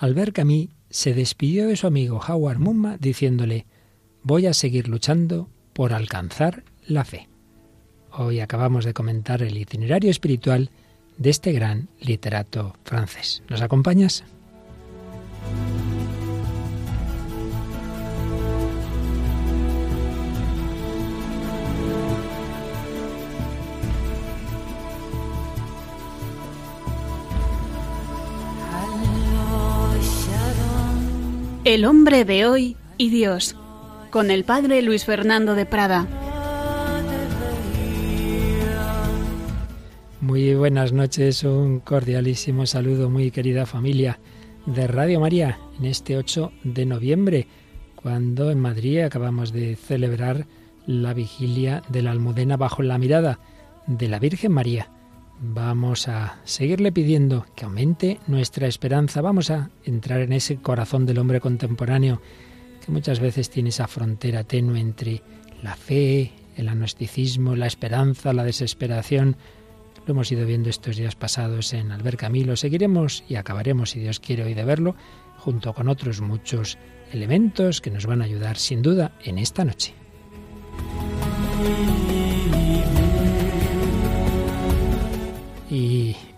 Albert Camus se despidió de su amigo Howard Mumma diciéndole, voy a seguir luchando por alcanzar la fe. Hoy acabamos de comentar el itinerario espiritual de este gran literato francés. ¿Nos acompañas? El hombre de hoy y Dios, con el padre Luis Fernando de Prada. Muy buenas noches, un cordialísimo saludo, muy querida familia de Radio María, en este 8 de noviembre, cuando en Madrid acabamos de celebrar la vigilia de la Almudena bajo la mirada de la Virgen María Vamos a seguirle pidiendo que aumente nuestra esperanza. Vamos a entrar en ese corazón del hombre contemporáneo que muchas veces tiene esa frontera tenue entre la fe, el agnosticismo, la esperanza, la desesperación. Lo hemos ido viendo estos días pasados en Albert Camilo. Seguiremos y acabaremos, si Dios quiere hoy de verlo, junto con otros muchos elementos que nos van a ayudar sin duda en esta noche.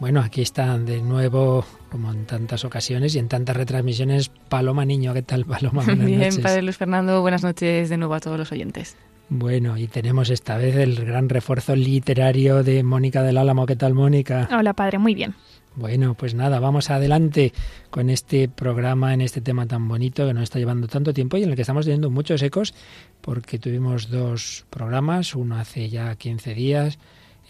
Bueno, aquí están de nuevo, como en tantas ocasiones y en tantas retransmisiones, Paloma Niño. ¿Qué tal, Paloma? Buenas Bien, Padre Luis Fernando, buenas noches de nuevo a todos los oyentes. Bueno, y tenemos esta vez el gran refuerzo literario de Mónica del Álamo. ¿Qué tal, Mónica? Hola, padre, muy bien. Bueno, pues nada, vamos adelante con este programa, en este tema tan bonito que nos está llevando tanto tiempo y en el que estamos teniendo muchos ecos, porque tuvimos dos programas, uno hace ya 15 días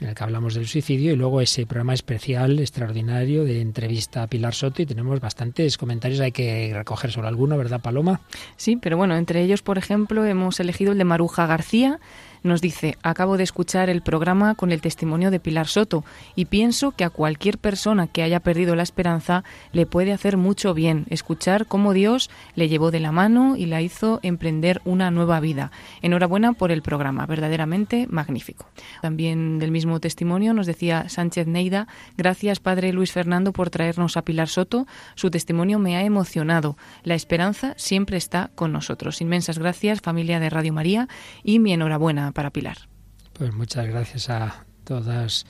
en el que hablamos del suicidio y luego ese programa especial, extraordinario, de entrevista a Pilar Soto y tenemos bastantes comentarios, hay que recoger solo alguno, ¿verdad, Paloma? Sí, pero bueno, entre ellos, por ejemplo, hemos elegido el de Maruja García, nos dice, acabo de escuchar el programa con el testimonio de Pilar Soto y pienso que a cualquier persona que haya perdido la esperanza le puede hacer mucho bien escuchar cómo Dios le llevó de la mano y la hizo emprender una nueva vida. Enhorabuena por el programa, verdaderamente magnífico. También del mismo testimonio nos decía Sánchez Neida, gracias Padre Luis Fernando por traernos a Pilar Soto, su testimonio me ha emocionado. La esperanza siempre está con nosotros. Inmensas gracias familia de Radio María y mi enhorabuena para Pilar. Pues muchas gracias a todas,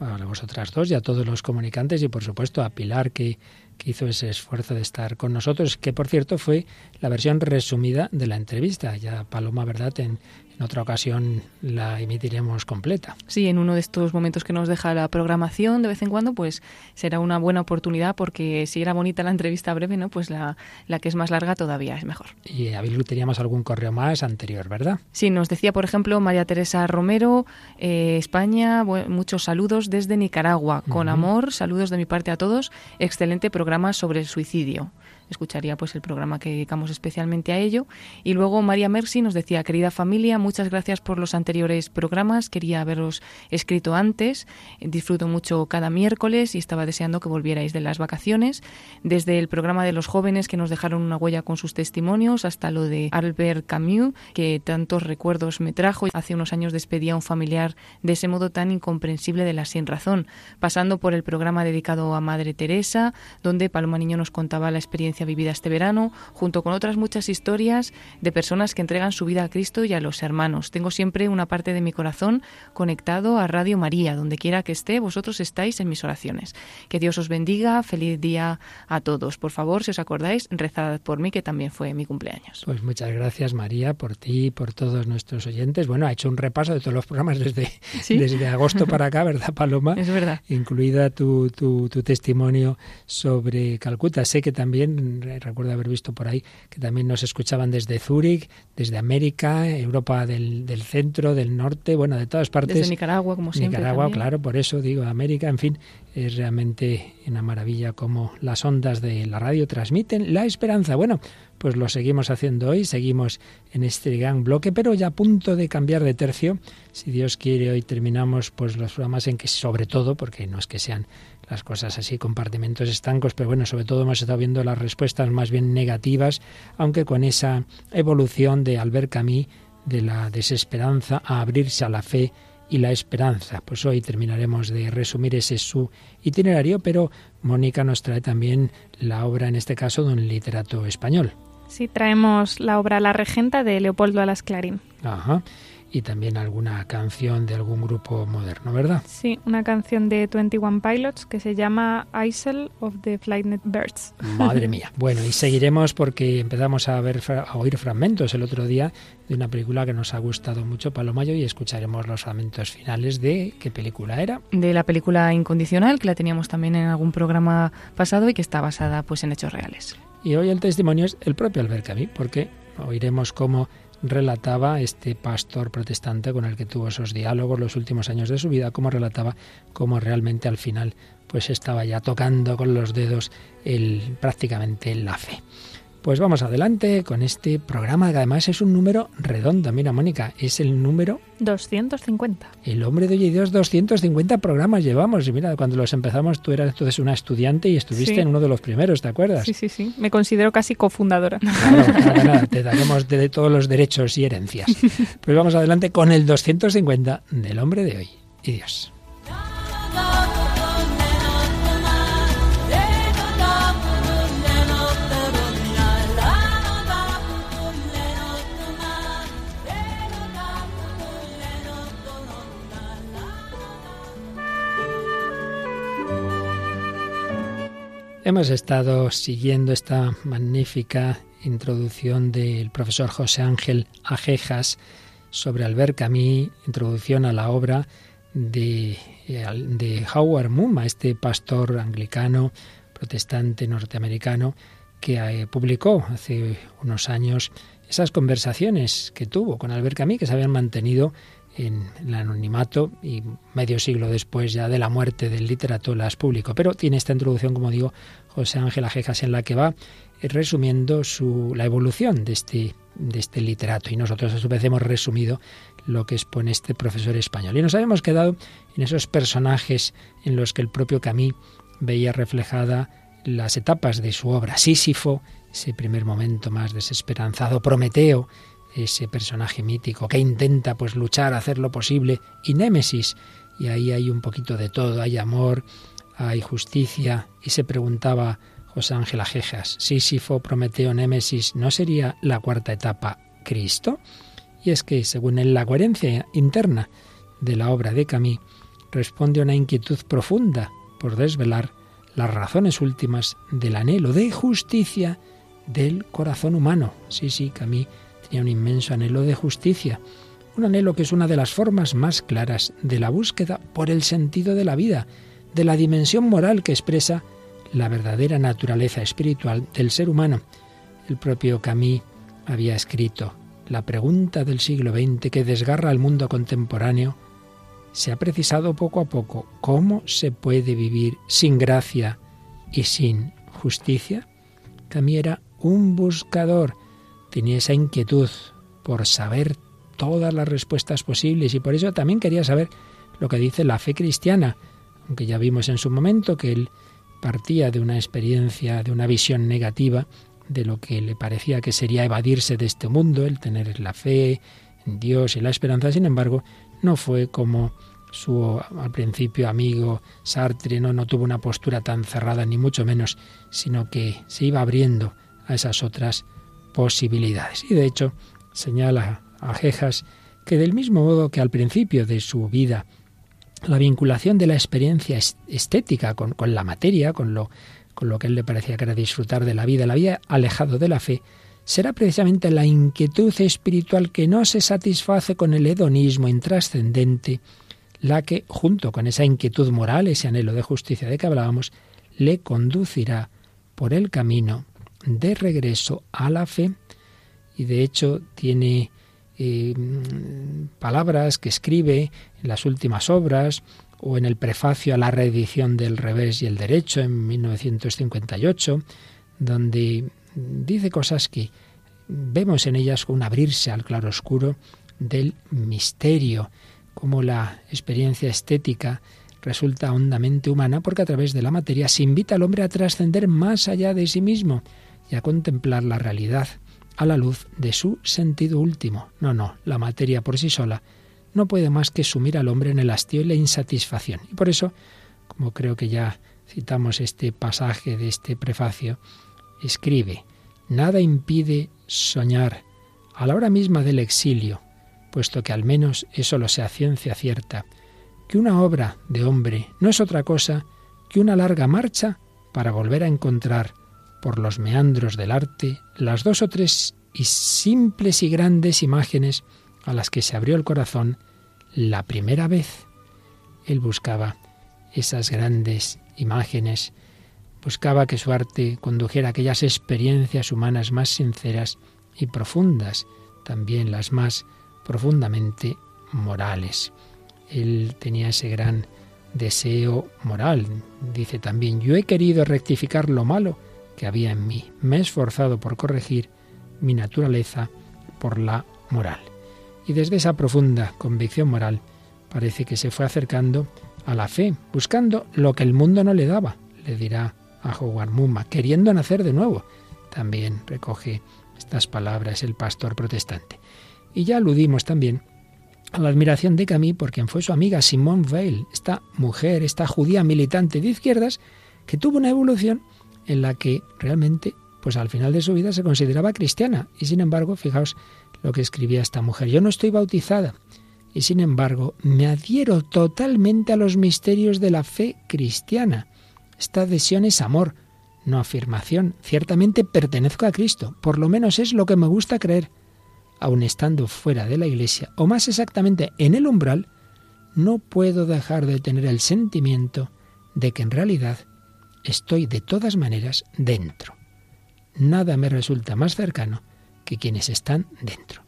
a vosotras dos y a todos los comunicantes y por supuesto a Pilar que, que hizo ese esfuerzo de estar con nosotros, que por cierto fue la versión resumida de la entrevista. Ya Paloma, ¿verdad? En, en otra ocasión la emitiremos completa. Sí, en uno de estos momentos que nos deja la programación de vez en cuando, pues será una buena oportunidad porque si era bonita la entrevista breve, ¿no? Pues la, la que es más larga todavía es mejor. Y Abilu teníamos algún correo más anterior, ¿verdad? Sí, nos decía, por ejemplo, María Teresa Romero, eh, España, muchos saludos desde Nicaragua. Con amor, saludos de mi parte a todos. Excelente programa sobre el suicidio escucharía pues el programa que dedicamos especialmente a ello. Y luego María Mercy nos decía, querida familia, muchas gracias por los anteriores programas, quería haberos escrito antes, disfruto mucho cada miércoles y estaba deseando que volvierais de las vacaciones, desde el programa de los jóvenes que nos dejaron una huella con sus testimonios hasta lo de Albert Camus, que tantos recuerdos me trajo. Hace unos años despedía a un familiar de ese modo tan incomprensible de la sin razón, pasando por el programa dedicado a Madre Teresa, donde Paloma Niño nos contaba la experiencia vivida este verano, junto con otras muchas historias de personas que entregan su vida a Cristo y a los hermanos. Tengo siempre una parte de mi corazón conectado a Radio María, donde quiera que esté, vosotros estáis en mis oraciones. Que Dios os bendiga, feliz día a todos. Por favor, si os acordáis, rezad por mí, que también fue mi cumpleaños. Pues muchas gracias, María, por ti y por todos nuestros oyentes. Bueno, ha hecho un repaso de todos los programas desde, desde agosto para acá, ¿verdad, Paloma? Es verdad. Incluida tu, tu, tu testimonio sobre Calcuta. Sé que también recuerdo haber visto por ahí que también nos escuchaban desde Zúrich, desde América, Europa del, centro, del norte, bueno, de todas partes. Desde Nicaragua, como siempre. Nicaragua, claro, por eso digo América, en fin, es realmente una maravilla como las ondas de la radio transmiten la esperanza. Bueno, pues lo seguimos haciendo hoy, seguimos en este gran bloque, pero ya a punto de cambiar de tercio. Si Dios quiere, hoy terminamos pues los programas en que sobre todo, porque no es que sean las cosas así, compartimentos estancos, pero bueno, sobre todo hemos estado viendo las respuestas más bien negativas, aunque con esa evolución de Albert Camus de la desesperanza a abrirse a la fe y la esperanza. Pues hoy terminaremos de resumir ese su itinerario, pero Mónica nos trae también la obra, en este caso, de un literato español. Sí, traemos la obra La Regenta de Leopoldo Alas Clarín. Ajá y también alguna canción de algún grupo moderno, ¿verdad? Sí, una canción de 21 Pilots que se llama Isle of the Flightnet Birds. Madre mía. Bueno, y seguiremos porque empezamos a ver a oír fragmentos el otro día de una película que nos ha gustado mucho, Palomayo, y escucharemos los fragmentos finales de qué película era. De la película Incondicional, que la teníamos también en algún programa pasado y que está basada pues en hechos reales. Y hoy el testimonio es el propio Albert Camus, porque oiremos cómo relataba este pastor protestante con el que tuvo esos diálogos los últimos años de su vida, como relataba cómo realmente al final pues estaba ya tocando con los dedos el, prácticamente la fe. Pues vamos adelante con este programa que además es un número redondo. Mira, Mónica, es el número 250. El hombre de hoy y Dios, 250 programas llevamos. Y mira, cuando los empezamos tú eras entonces una estudiante y estuviste en uno de los primeros, ¿te acuerdas? Sí, sí, sí. Me considero casi cofundadora. Claro, nada, te daremos de todos los derechos y herencias. Pues vamos adelante con el 250 del hombre de hoy y Dios. Hemos estado siguiendo esta magnífica introducción del profesor José Ángel Ajejas sobre Albert Camus, introducción a la obra de, de Howard Mumma, este pastor anglicano, protestante norteamericano, que eh, publicó hace unos años esas conversaciones que tuvo con Albert Camus, que se habían mantenido en el anonimato y medio siglo después ya de la muerte del literato las publicó. Pero tiene esta introducción, como digo, José Ángel Ajejas, en la que va resumiendo su, la evolución de este, de este literato. Y nosotros a su vez hemos resumido lo que expone este profesor español. Y nos habíamos quedado en esos personajes en los que el propio Camille veía reflejada las etapas de su obra. Sísifo, ese primer momento más desesperanzado, Prometeo, ese personaje mítico que intenta pues luchar, hacer lo posible, y Némesis, y ahí hay un poquito de todo, hay amor, hay justicia, y se preguntaba José Ángel Ajejas, Sísifo, Prometeo, Némesis, ¿no sería la cuarta etapa Cristo? Y es que, según él, la coherencia interna de la obra de Camille responde a una inquietud profunda por desvelar las razones últimas del anhelo de justicia del corazón humano. Sí, sí, Camille Tenía un inmenso anhelo de justicia, un anhelo que es una de las formas más claras de la búsqueda por el sentido de la vida, de la dimensión moral que expresa la verdadera naturaleza espiritual del ser humano. El propio Camus había escrito, la pregunta del siglo XX que desgarra al mundo contemporáneo se ha precisado poco a poco cómo se puede vivir sin gracia y sin justicia. Camus era un buscador tenía esa inquietud por saber todas las respuestas posibles y por eso también quería saber lo que dice la fe cristiana, aunque ya vimos en su momento que él partía de una experiencia, de una visión negativa de lo que le parecía que sería evadirse de este mundo, el tener la fe en Dios y la esperanza, sin embargo, no fue como su al principio amigo Sartre, no, no tuvo una postura tan cerrada ni mucho menos, sino que se iba abriendo a esas otras posibilidades. Y de hecho señala a Jejas que del mismo modo que al principio de su vida la vinculación de la experiencia estética con, con la materia, con lo, con lo que él le parecía que era disfrutar de la vida, la vida alejado de la fe, será precisamente la inquietud espiritual que no se satisface con el hedonismo intrascendente, la que, junto con esa inquietud moral, ese anhelo de justicia de que hablábamos, le conducirá por el camino de regreso a la fe. Y de hecho tiene eh, palabras que escribe en las últimas obras o en el prefacio a la reedición del revés y el derecho en 1958, donde dice cosas que vemos en ellas un abrirse al claroscuro del misterio, como la experiencia estética resulta hondamente humana porque a través de la materia se invita al hombre a trascender más allá de sí mismo y a contemplar la realidad a la luz de su sentido último. No, no, la materia por sí sola no puede más que sumir al hombre en el hastío y la insatisfacción. Y por eso, como creo que ya citamos este pasaje de este prefacio, escribe, nada impide soñar a la hora misma del exilio, puesto que al menos eso lo sea ciencia cierta, que una obra de hombre no es otra cosa que una larga marcha para volver a encontrar por los meandros del arte las dos o tres y simples y grandes imágenes a las que se abrió el corazón la primera vez. Él buscaba esas grandes imágenes, buscaba que su arte condujera aquellas experiencias humanas más sinceras y profundas, también las más profundamente morales. Él tenía ese gran deseo moral. Dice también, yo he querido rectificar lo malo que había en mí. Me he esforzado por corregir mi naturaleza por la moral. Y desde esa profunda convicción moral parece que se fue acercando a la fe, buscando lo que el mundo no le daba, le dirá a Howard Mumma, queriendo nacer de nuevo. También recoge estas palabras el pastor protestante. Y ya aludimos también a la admiración de Camille por quien fue su amiga Simone Weil, esta mujer, esta judía militante de izquierdas, que tuvo una evolución en la que realmente, pues al final de su vida se consideraba cristiana. Y sin embargo, fijaos lo que escribía esta mujer. Yo no estoy bautizada y sin embargo me adhiero totalmente a los misterios de la fe cristiana. Esta adhesión es amor, no afirmación. Ciertamente pertenezco a Cristo, por lo menos es lo que me gusta creer. Aun estando fuera de la iglesia, o más exactamente en el umbral, no puedo dejar de tener el sentimiento de que en realidad estoy de todas maneras dentro. Nada me resulta más cercano que quienes están dentro.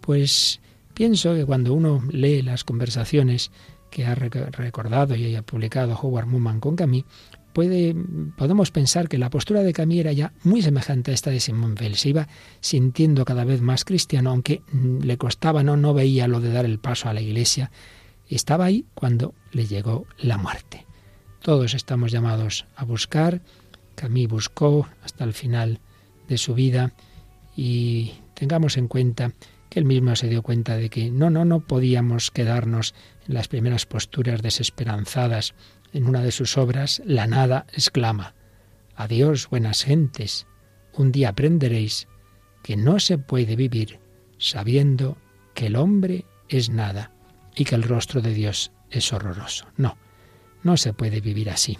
Pues pienso que cuando uno lee las conversaciones que ha recordado y ha publicado Howard Muman con Camille, puede, podemos pensar que la postura de Camille era ya muy semejante a esta de Simón Weil. Se iba sintiendo cada vez más cristiano, aunque le costaba, no, no veía lo de dar el paso a la iglesia. Estaba ahí cuando le llegó la muerte. Todos estamos llamados a buscar. Camille buscó hasta el final de su vida y tengamos en cuenta que él mismo se dio cuenta de que no, no, no podíamos quedarnos en las primeras posturas desesperanzadas. En una de sus obras, La nada exclama, Adiós, buenas gentes, un día aprenderéis que no se puede vivir sabiendo que el hombre es nada y que el rostro de Dios es horroroso. No, no se puede vivir así.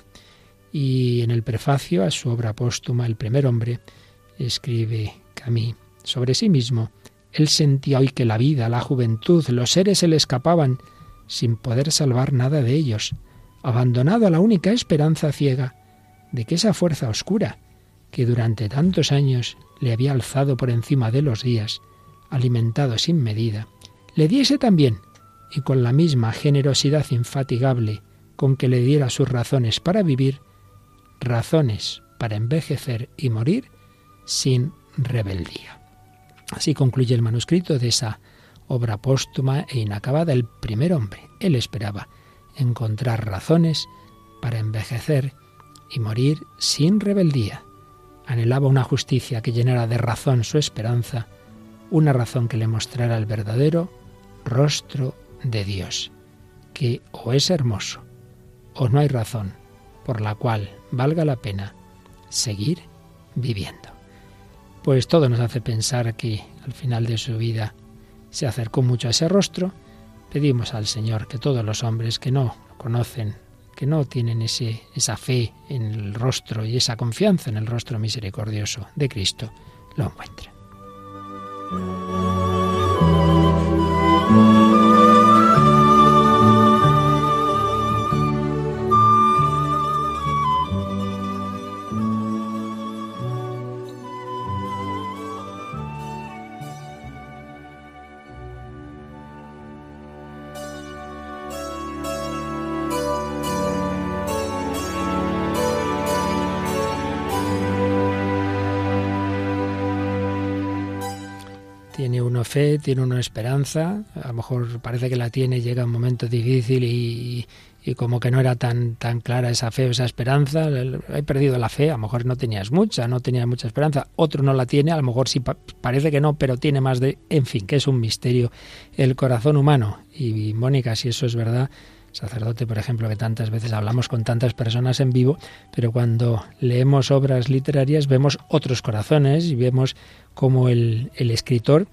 Y en el prefacio a su obra póstuma, El primer hombre, escribe Camille sobre sí mismo. Él sentía hoy que la vida, la juventud, los seres se le escapaban sin poder salvar nada de ellos, abandonado a la única esperanza ciega de que esa fuerza oscura, que durante tantos años le había alzado por encima de los días, alimentado sin medida, le diese también, y con la misma generosidad infatigable con que le diera sus razones para vivir, razones para envejecer y morir sin rebeldía. Así concluye el manuscrito de esa obra póstuma e inacabada, El primer hombre. Él esperaba encontrar razones para envejecer y morir sin rebeldía. Anhelaba una justicia que llenara de razón su esperanza, una razón que le mostrara el verdadero rostro de Dios, que o es hermoso o no hay razón por la cual valga la pena seguir viviendo. Pues todo nos hace pensar que al final de su vida se acercó mucho a ese rostro. Pedimos al Señor que todos los hombres que no conocen, que no tienen ese, esa fe en el rostro y esa confianza en el rostro misericordioso de Cristo, lo encuentren. Tiene uno esperanza, a lo mejor parece que la tiene, llega un momento difícil y, y como que no era tan, tan clara esa fe o esa esperanza, he perdido la fe, a lo mejor no tenías mucha, no tenías mucha esperanza, otro no la tiene, a lo mejor sí parece que no, pero tiene más de, en fin, que es un misterio el corazón humano. Y, Mónica, si eso es verdad, sacerdote, por ejemplo, que tantas veces hablamos con tantas personas en vivo, pero cuando leemos obras literarias vemos otros corazones y vemos cómo el, el escritor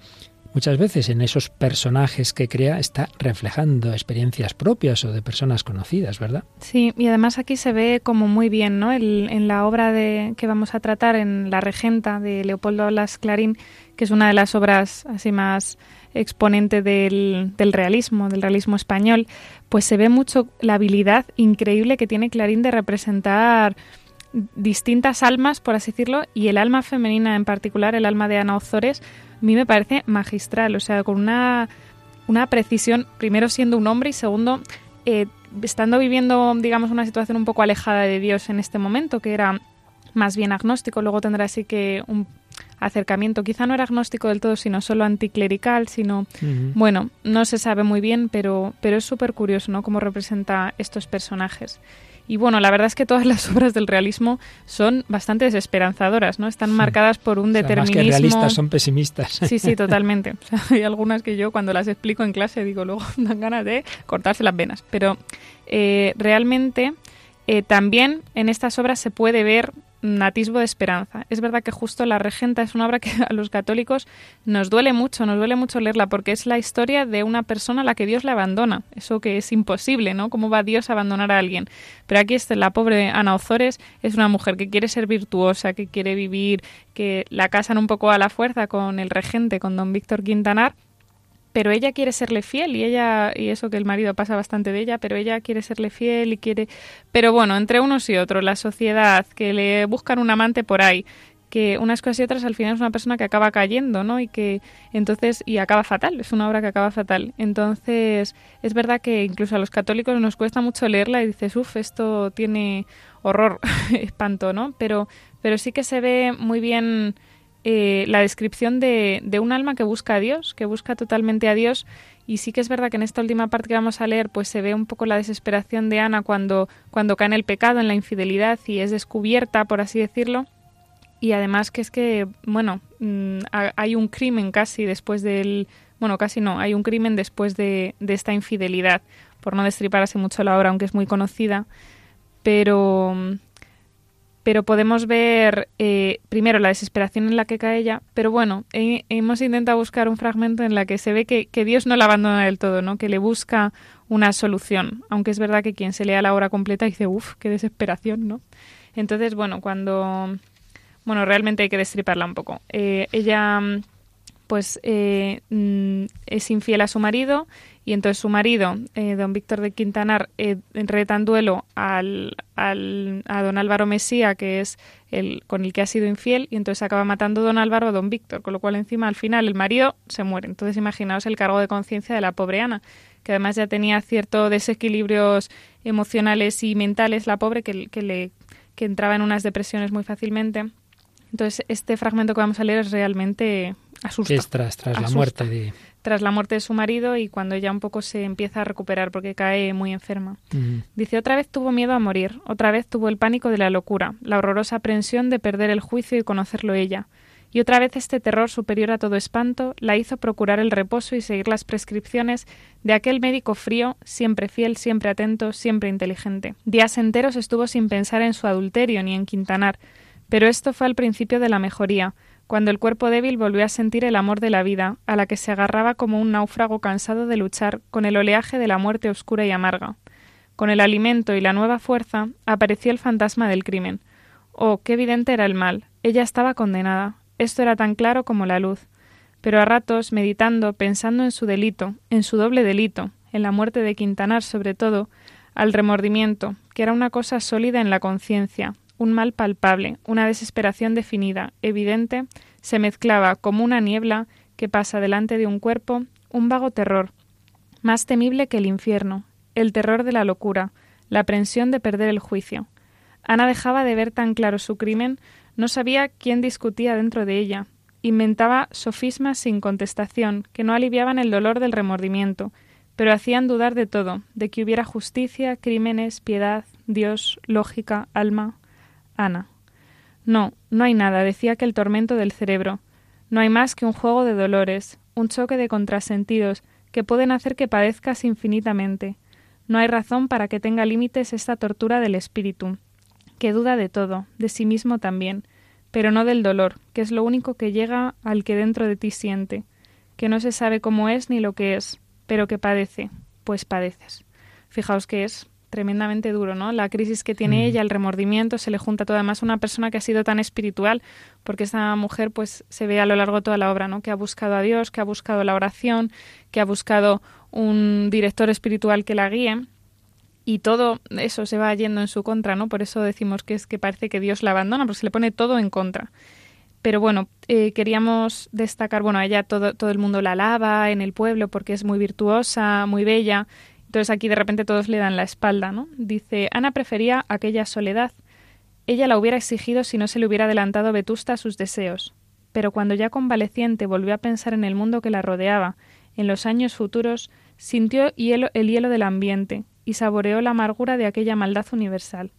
muchas veces en esos personajes que crea está reflejando experiencias propias o de personas conocidas, ¿verdad? Sí, y además aquí se ve como muy bien, ¿no? en la obra de, que vamos a tratar, en La Regenta de Leopoldo Las Clarín, que es una de las obras así más exponente del realismo, del realismo español, pues se ve mucho la habilidad increíble que tiene Clarín de representar distintas almas, por así decirlo, y el alma femenina en particular, el alma de Ana Ozores, a mí me parece magistral, o sea, con una, una precisión, primero siendo un hombre y segundo, eh, estando viviendo, digamos, una situación un poco alejada de Dios en este momento, que era más bien agnóstico, luego tendrá así que un acercamiento, quizá no era agnóstico del todo, sino solo anticlerical, sino, bueno, no se sabe muy bien, pero, pero es súper curioso, ¿no?, cómo representa estos personajes. Y bueno, la verdad es que todas las obras del realismo son bastante desesperanzadoras, ¿no? Están marcadas por un determinismo. Más que realistas son pesimistas. Sí, sí, totalmente. hay algunas que yo cuando las explico en clase digo luego dan ganas de cortarse las venas. Pero eh, realmente eh, también en estas obras se puede ver un de esperanza. Es verdad que justo La Regenta es una obra que a los católicos nos duele mucho, nos duele mucho leerla porque es la historia de una persona a la que Dios le abandona. Eso que es imposible, ¿no? ¿Cómo va Dios a abandonar a alguien? Pero aquí está la pobre Ana Ozores, es una mujer que quiere ser virtuosa, que quiere vivir, que la casan un poco a la fuerza con el regente, con don Víctor Quintanar, pero ella quiere serle fiel y ella y eso que el marido pasa bastante de ella, pero ella quiere serle fiel y quiere, pero bueno, entre unos y otros, la sociedad que le buscan un amante por ahí, que unas cosas y otras al final es una persona que acaba cayendo, ¿no? Y que entonces y acaba fatal, es una obra que acaba fatal. Entonces, es verdad que incluso a los católicos nos cuesta mucho leerla y dices, "Uf, esto tiene horror, espanto", ¿no? Pero pero sí que se ve muy bien eh, la descripción de, de, un alma que busca a Dios, que busca totalmente a Dios. Y sí que es verdad que en esta última parte que vamos a leer, pues se ve un poco la desesperación de Ana cuando, cuando cae en el pecado, en la infidelidad y es descubierta, por así decirlo. Y además que es que, bueno, mm, hay un crimen casi después del... Bueno, casi no, hay un crimen después de, de esta infidelidad, por no destriparse mucho la obra, aunque es muy conocida. Pero, pero podemos ver eh, primero la desesperación en la que cae ella, pero bueno, hemos intentado buscar un fragmento en la que se ve que, Dios no la abandona del todo, ¿no? que le busca una solución, aunque es verdad que quien se lea la obra completa dice, uff, qué desesperación, ¿no? Entonces, bueno, cuando... Bueno, realmente hay que destriparla un poco. Eh, ella pues eh, mm, es infiel a su marido y entonces su marido, eh, don Víctor de Quintanar, eh, reta en duelo al, al, a don Álvaro Mesía, que es el con el que ha sido infiel, y entonces acaba matando don Álvaro a don Víctor, con lo cual encima al final el marido se muere. Entonces imaginaos el cargo de conciencia de la pobre Ana, que además ya tenía ciertos desequilibrios emocionales y mentales, la pobre, que, que, le, que entraba en unas depresiones muy fácilmente. Entonces, este fragmento que vamos a leer es realmente asusta. Es tras, tras la muerte de... Tras la muerte de su marido y cuando ella un poco se empieza a recuperar porque cae muy enferma. Dice, otra vez tuvo miedo a morir, otra vez tuvo el pánico de la locura, la horrorosa aprensión de perder el juicio y conocerlo ella. Y otra vez este terror superior a todo espanto la hizo procurar el reposo y seguir las prescripciones de aquel médico frío, siempre fiel, siempre atento, siempre inteligente. Días enteros estuvo sin pensar en su adulterio ni en Quintanar, pero esto fue al principio de la mejoría, cuando el cuerpo débil volvió a sentir el amor de la vida, a la que se agarraba como un náufrago cansado de luchar con el oleaje de la muerte oscura y amarga. Con el alimento y la nueva fuerza apareció el fantasma del crimen. Oh, qué evidente era el mal. Ella estaba condenada. Esto era tan claro como la luz. Pero a ratos, meditando, pensando en su delito, en su doble delito, en la muerte de Quintanar sobre todo, al remordimiento, que era una cosa sólida en la conciencia, un mal palpable, una desesperación definida, evidente, se mezclaba como una niebla que pasa delante de un cuerpo, un vago terror, más temible que el infierno, el terror de la locura, la aprensión de perder el juicio. Ana dejaba de ver tan claro su crimen, no sabía quién discutía dentro de ella. inventaba sofismas sin contestación, que no aliviaban el dolor del remordimiento, pero hacían dudar de todo, de que hubiera justicia, crímenes, piedad, Dios, lógica, alma. Ana. No, no hay nada, decía que el tormento del cerebro. No hay más que un juego de dolores, un choque de contrasentidos, que pueden hacer que padezcas infinitamente. No hay razón para que tenga límites esta tortura del espíritu, que duda de todo, de sí mismo también, pero no del dolor, que es lo único que llega al que dentro de ti siente, que no se sabe cómo es ni lo que es, pero que padece, pues padeces. Fijaos que es tremendamente duro, ¿no? La crisis que tiene mm. ella, el remordimiento, se le junta todo. Además, una persona que ha sido tan espiritual, porque esta mujer, pues, se ve a lo largo de toda la obra, ¿no? Que ha buscado a Dios, que ha buscado la oración, que ha buscado un director espiritual que la guíe y todo eso se va yendo en su contra, ¿no? Por eso decimos que es que parece que Dios la abandona, porque se le pone todo en contra. Pero bueno, eh, queríamos destacar, bueno, ella todo, todo el mundo la alaba en el pueblo porque es muy virtuosa, muy bella. Entonces aquí de repente todos le dan la espalda, ¿no? Dice, Ana prefería aquella soledad. Ella la hubiera exigido si no se le hubiera adelantado Vetusta a sus deseos. Pero cuando ya convaleciente volvió a pensar en el mundo que la rodeaba, en los años futuros, sintió el hielo del ambiente, y saboreó la amargura de aquella maldad universal.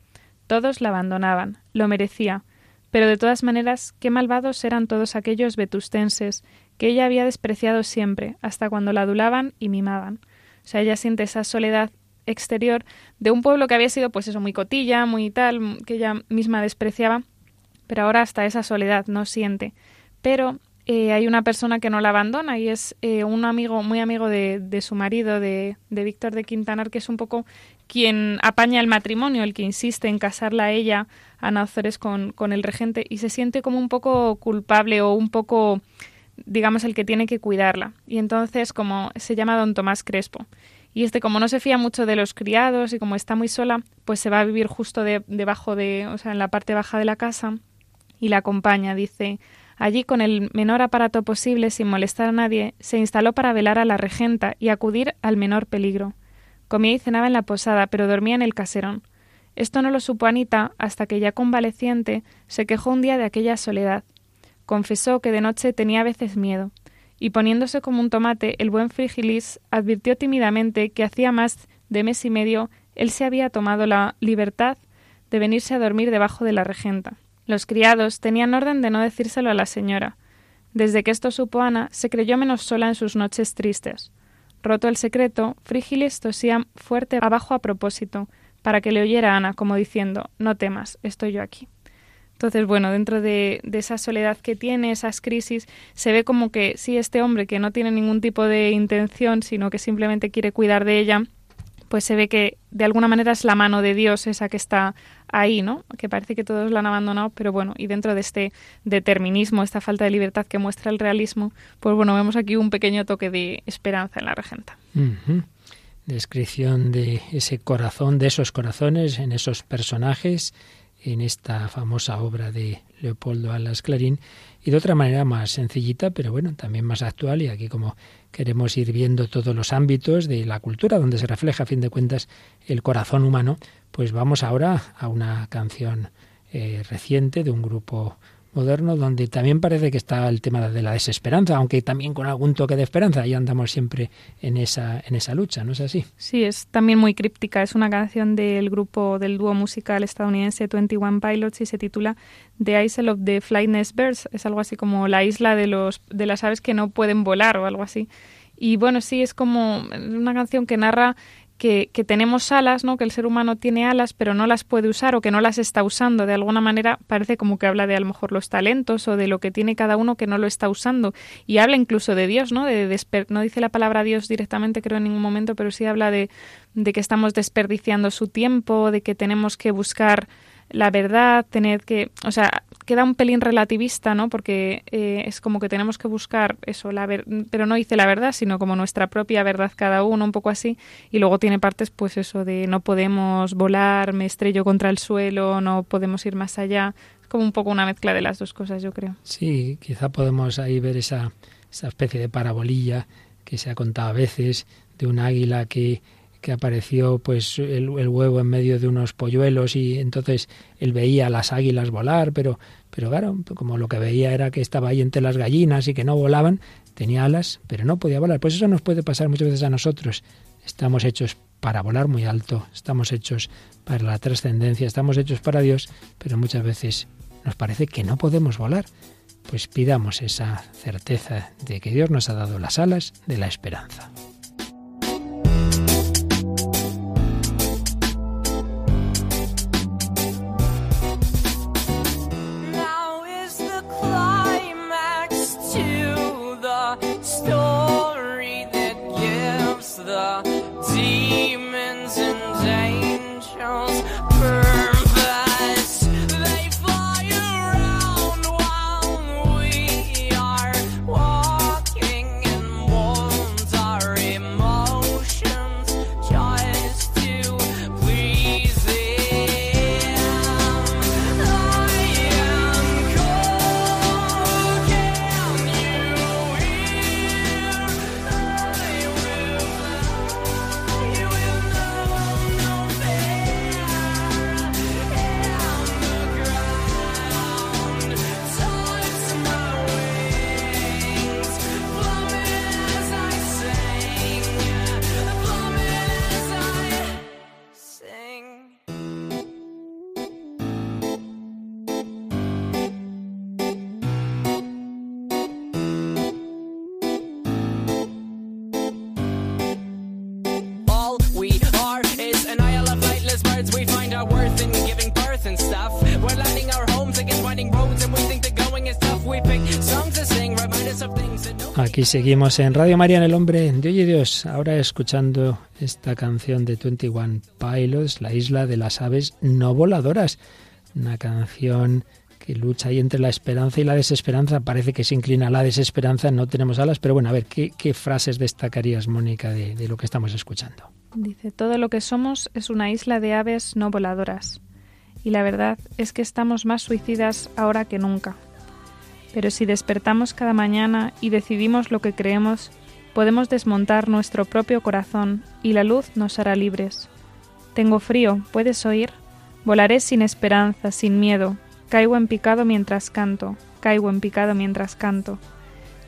Todos la abandonaban, lo merecía, pero de todas maneras, qué malvados eran todos aquellos vetustenses que ella había despreciado siempre, hasta cuando la adulaban y mimaban. O sea, ella siente esa soledad exterior de un pueblo que había sido, pues eso, muy cotilla, muy tal, que ella misma despreciaba, pero ahora hasta esa soledad no siente. Pero eh, hay una persona que no la abandona y es eh, un amigo, muy amigo de, su marido, de, Víctor de Quintanar, que es un poco quien apaña el matrimonio, el que insiste en casarla a ella, Ana Ozores, con, con el regente, y se siente como un poco culpable o un poco, digamos, el que tiene que cuidarla. Y entonces, como se llama don Tomás Crespo. Y este, como no se fía mucho de los criados y como está muy sola, pues se va a vivir justo debajo de, o sea, en la parte baja de la casa y la acompaña. Dice, Allí, con el menor aparato posible, sin molestar a nadie, se instaló para velar a la regenta y acudir al menor peligro. Comía y cenaba en la posada, pero dormía en el caserón. Esto no lo supo Anita hasta que, ya convaleciente, se quejó un día de aquella soledad. Confesó que de noche tenía a veces miedo, y poniéndose como un tomate, el buen Frigilis advirtió tímidamente que hacía más de mes y medio él se había tomado la libertad de venirse a dormir debajo de la regenta. Los criados tenían orden de no decírselo a la señora. Desde que esto supo Ana, se creyó menos sola en sus noches tristes. Roto el secreto, Frígilis tosía fuerte abajo a propósito, para que le oyera Ana, como diciendo No temas, estoy yo aquí. Entonces, bueno, dentro de, esa soledad que tiene, esas crisis, se ve como que sí, este hombre que no tiene ningún tipo de intención, sino que simplemente quiere cuidar de ella, pues se ve que de alguna manera es la mano de Dios esa que está ahí, ¿no? Que parece que todos la han abandonado, pero bueno, y dentro de este determinismo, esta falta de libertad que muestra el realismo, pues bueno, vemos aquí un pequeño toque de esperanza en la regenta. Descripción de ese corazón, de esos corazones, en esos personajes, en esta famosa obra de Leopoldo Alas Clarín, y de otra manera más sencillita, pero bueno, también más actual, y aquí como queremos ir viendo todos los ámbitos de la cultura donde se refleja a fin de cuentas el corazón humano, pues vamos ahora a una canción eh, reciente de un grupo moderno donde también parece que está el tema de la desesperanza, aunque también con algún toque de esperanza, y andamos siempre en esa, en esa lucha, ¿no es así? Sí, es también muy críptica, es una canción del grupo del dúo musical estadounidense 21 Pilots y se titula The Isle of the Flightless Birds, es algo así como la isla de, los, de las aves que no pueden volar o algo así. Y bueno, sí, es como una canción que narra que, tenemos alas, ¿no? que el ser humano tiene alas, pero no las puede usar o que no las está usando. De alguna manera parece como que habla de a lo mejor los talentos o de lo que tiene cada uno que no lo está usando. Y habla incluso de Dios, ¿no? De no dice la palabra Dios directamente, creo, en ningún momento, pero sí habla de, de que estamos desperdiciando su tiempo, de que tenemos que buscar la verdad, tener que, o sea, queda un pelín relativista, ¿no? Porque eh, es como que tenemos que buscar eso, la ver pero no dice la verdad, sino como nuestra propia verdad cada uno, un poco así. Y luego tiene partes, pues eso, de no podemos volar, me estrello contra el suelo, no podemos ir más allá. Es como un poco una mezcla de las dos cosas, yo creo. Sí, quizá podemos ahí ver esa, esa especie de parabolilla que se ha contado a veces de un águila que que apareció pues el, huevo en medio de unos polluelos y entonces él veía a las águilas volar, pero, pero claro, como lo que veía era que estaba ahí entre las gallinas y que no volaban, tenía alas, pero no podía volar. Pues eso nos puede pasar muchas veces a nosotros. Estamos hechos para volar muy alto, estamos hechos para la trascendencia, estamos hechos para Dios, pero muchas veces nos parece que no podemos volar. Pues pidamos esa certeza de que Dios nos ha dado las alas de la esperanza. Aquí seguimos en Radio María en el Hombre de Hoy y Dios, ahora escuchando esta canción de 21 Pilots, La isla de las aves no voladoras, una canción que lucha ahí entre la esperanza y la desesperanza. Parece que se inclina a la desesperanza, no tenemos alas, pero bueno, a ver, ¿qué, frases destacarías, Mónica, de lo que estamos escuchando? Dice, todo lo que somos es una isla de aves no voladoras. Y la verdad es que estamos más suicidas ahora que nunca. Pero si despertamos cada mañana y decidimos lo que creemos, podemos desmontar nuestro propio corazón y la luz nos hará libres. Tengo frío, ¿puedes oír? Volaré sin esperanza, sin miedo. Caigo en picado mientras canto, caigo en picado mientras canto.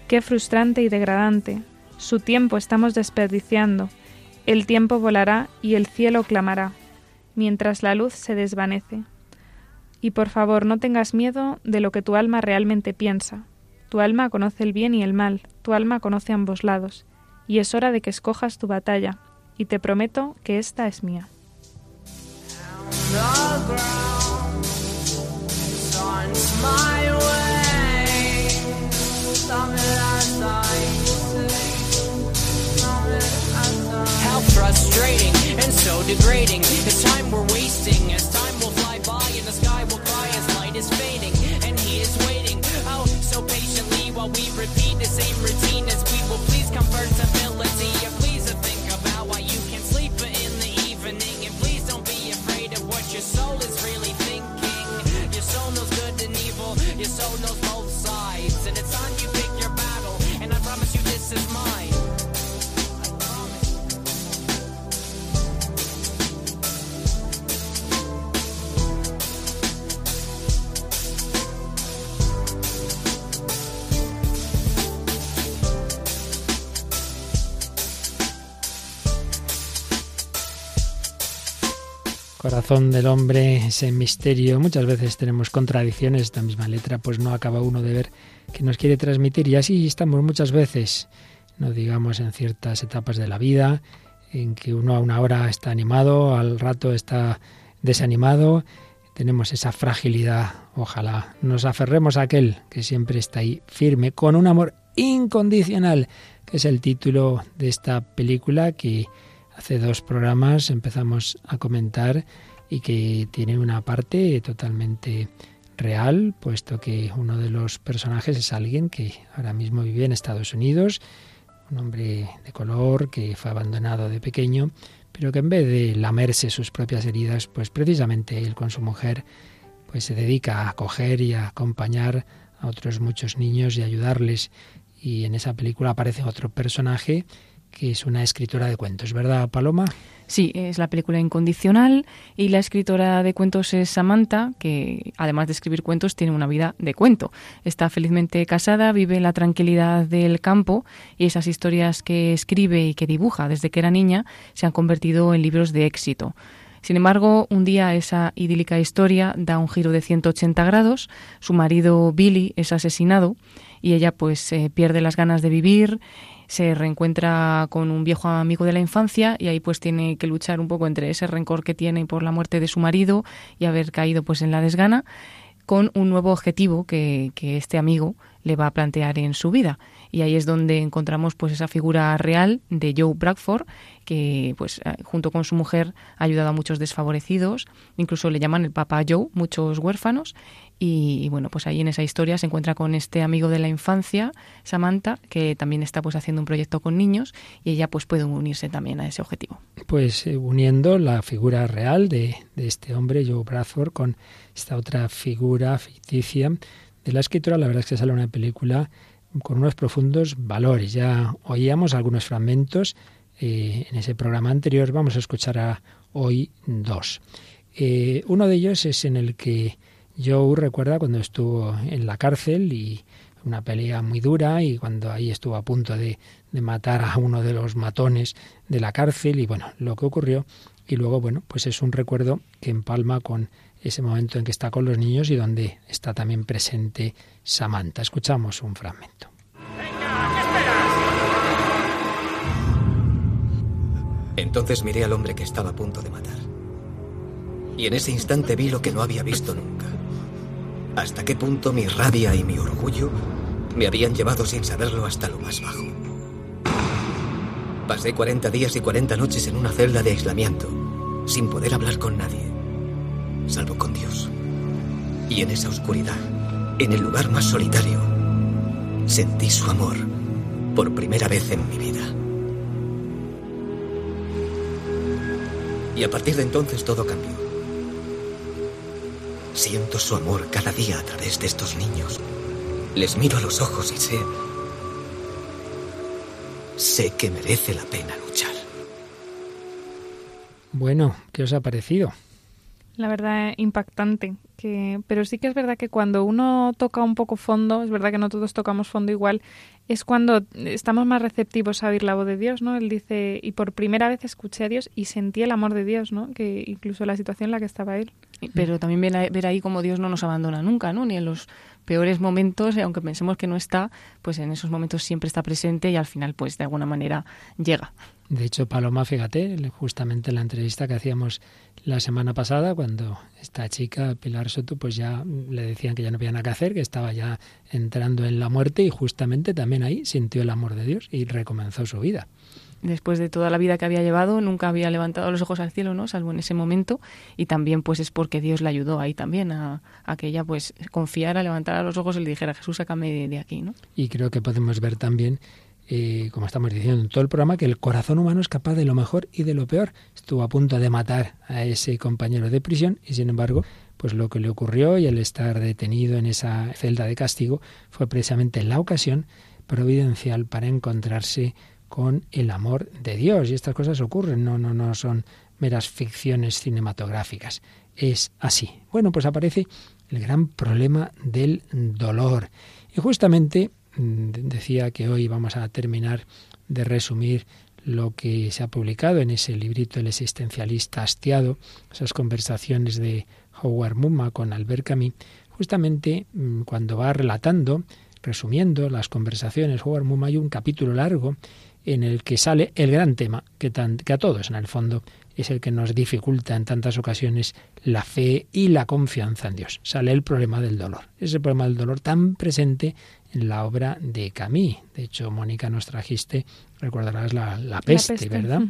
Qué frustrante y degradante. Su tiempo estamos desperdiciando. El tiempo volará y el cielo clamará, mientras la luz se desvanece. Y por favor, no tengas miedo de lo que tu alma realmente piensa. Tu alma conoce el bien y el mal, tu alma conoce ambos lados, y es hora de que escojas tu batalla, y te prometo que esta es mía. Is fading and he is waiting. Oh, so patiently while we repeat the same routine as we will please comfortability. And corazón del hombre, ese misterio. Muchas veces tenemos contradicciones, esta misma letra pues no acaba uno de ver que nos quiere transmitir y así estamos muchas veces, no digamos en ciertas etapas de la vida, en que uno a una hora está animado, al rato está desanimado, tenemos esa fragilidad. Ojalá nos aferremos a aquel que siempre está ahí firme, con un amor incondicional, que es el título de esta película que hace dos programas empezamos a comentar y que tiene una parte totalmente real, puesto que uno de los personajes es alguien que ahora mismo vive en Estados Unidos, un hombre de color que fue abandonado de pequeño, pero que en vez de lamerse sus propias heridas, pues precisamente él con su mujer pues se dedica a acoger y a acompañar a otros muchos niños y ayudarles. Y en esa película aparece otro personaje que es una escritora de cuentos, ¿verdad, Paloma? Sí, es la película Incondicional y la escritora de cuentos es Samantha, que además de escribir cuentos tiene una vida de cuento. Está felizmente casada, vive la tranquilidad del campo y esas historias que escribe y que dibuja desde que era niña se han convertido en libros de éxito. Sin embargo, un día esa idílica historia da un giro de 180 grados, su marido Billy es asesinado y ella pues pierde las ganas de vivir se reencuentra con un viejo amigo de la infancia y ahí pues tiene que luchar un poco entre ese rencor que tiene por la muerte de su marido y haber caído pues en la desgana con un nuevo objetivo que, que este amigo le va a plantear en su vida y ahí es donde encontramos pues esa figura real de Joe Bradford que pues eh, junto con su mujer ha ayudado a muchos desfavorecidos incluso le llaman el Papa Joe muchos huérfanos y, bueno, pues ahí en esa historia se encuentra con este amigo de la infancia, Samantha, que también está pues haciendo un proyecto con niños y ella pues puede unirse también a ese objetivo. Pues eh, uniendo la figura real de, de, este hombre, Joe Bradford, con esta otra figura ficticia de la escritora, la verdad es que sale una película con unos profundos valores. Ya oíamos algunos fragmentos eh, en ese programa anterior, vamos a escuchar a hoy dos. Eh, uno de ellos es en el que Joe recuerda cuando estuvo en la cárcel y una pelea muy dura y cuando ahí estuvo a punto de, de, matar a uno de los matones de la cárcel y bueno, lo que ocurrió y luego bueno, pues es un recuerdo que empalma con ese momento en que está con los niños y donde está también presente Samantha. Escuchamos un fragmento. Entonces miré al hombre que estaba a punto de matar. Y en ese instante vi lo que no había visto nunca hasta qué punto mi rabia y mi orgullo me habían llevado sin saberlo hasta lo más bajo. Pasé 40 días y 40 noches en una celda de aislamiento, sin poder hablar con nadie, salvo con Dios. Y en esa oscuridad, en el lugar más solitario, sentí su amor por primera vez en mi vida. Y a partir de entonces todo cambió. Siento su amor cada día a través de estos niños. Les miro a los ojos y sé... Sé que merece la pena luchar. Bueno, ¿qué os ha parecido? La verdad, impactante. Que, pero sí que es verdad que cuando uno toca un poco fondo, es verdad que no todos tocamos fondo igual, es cuando estamos más receptivos a oír la voz de Dios, ¿no? Él dice, y por primera vez escuché a Dios y sentí el amor de Dios, ¿no? Que incluso la situación en la que estaba él. Pero también ver ahí como Dios no nos abandona nunca, ¿no? Ni en los peores momentos, aunque pensemos que no está, pues en esos momentos siempre está presente y al final, pues de alguna manera llega. De hecho, Paloma, fíjate, justamente en la entrevista que hacíamos la semana pasada, cuando esta chica, Pilar Soto, pues ya le decían que ya no había nada que hacer, que estaba ya entrando en la muerte y justamente también ahí sintió el amor de Dios y recomenzó su vida después de toda la vida que había llevado, nunca había levantado los ojos al cielo, ¿no? Salvo en ese momento. Y también, pues, es porque Dios le ayudó ahí también a, que ella, pues, confiara, levantara los ojos y le dijera, Jesús, sácame de, aquí, ¿no? Y creo que podemos ver también, como estamos diciendo en todo el programa, que el corazón humano es capaz de lo mejor y de lo peor. Estuvo a punto de matar a ese compañero de prisión y, sin embargo, pues lo que le ocurrió y el estar detenido en esa celda de castigo fue precisamente la ocasión providencial para encontrarse con el amor de Dios. Y estas cosas ocurren, no, no, no son meras ficciones cinematográficas. Es así. Bueno, pues aparece el gran problema del dolor. Y justamente decía que hoy vamos a terminar de resumir lo que se ha publicado en ese librito El existencialista hastiado, esas conversaciones de Howard Mumma con Albert Camus, justamente mm, cuando va relatando, resumiendo las conversaciones, Howard Mumma hay un capítulo largo en el que sale el gran tema que, que a todos en el fondo es el que nos dificulta en tantas ocasiones la fe y la confianza en Dios. Sale el problema del dolor. Ese problema del dolor tan presente en la obra de Camille. De hecho, Mónica, nos trajiste, recordarás la, peste, ¿verdad?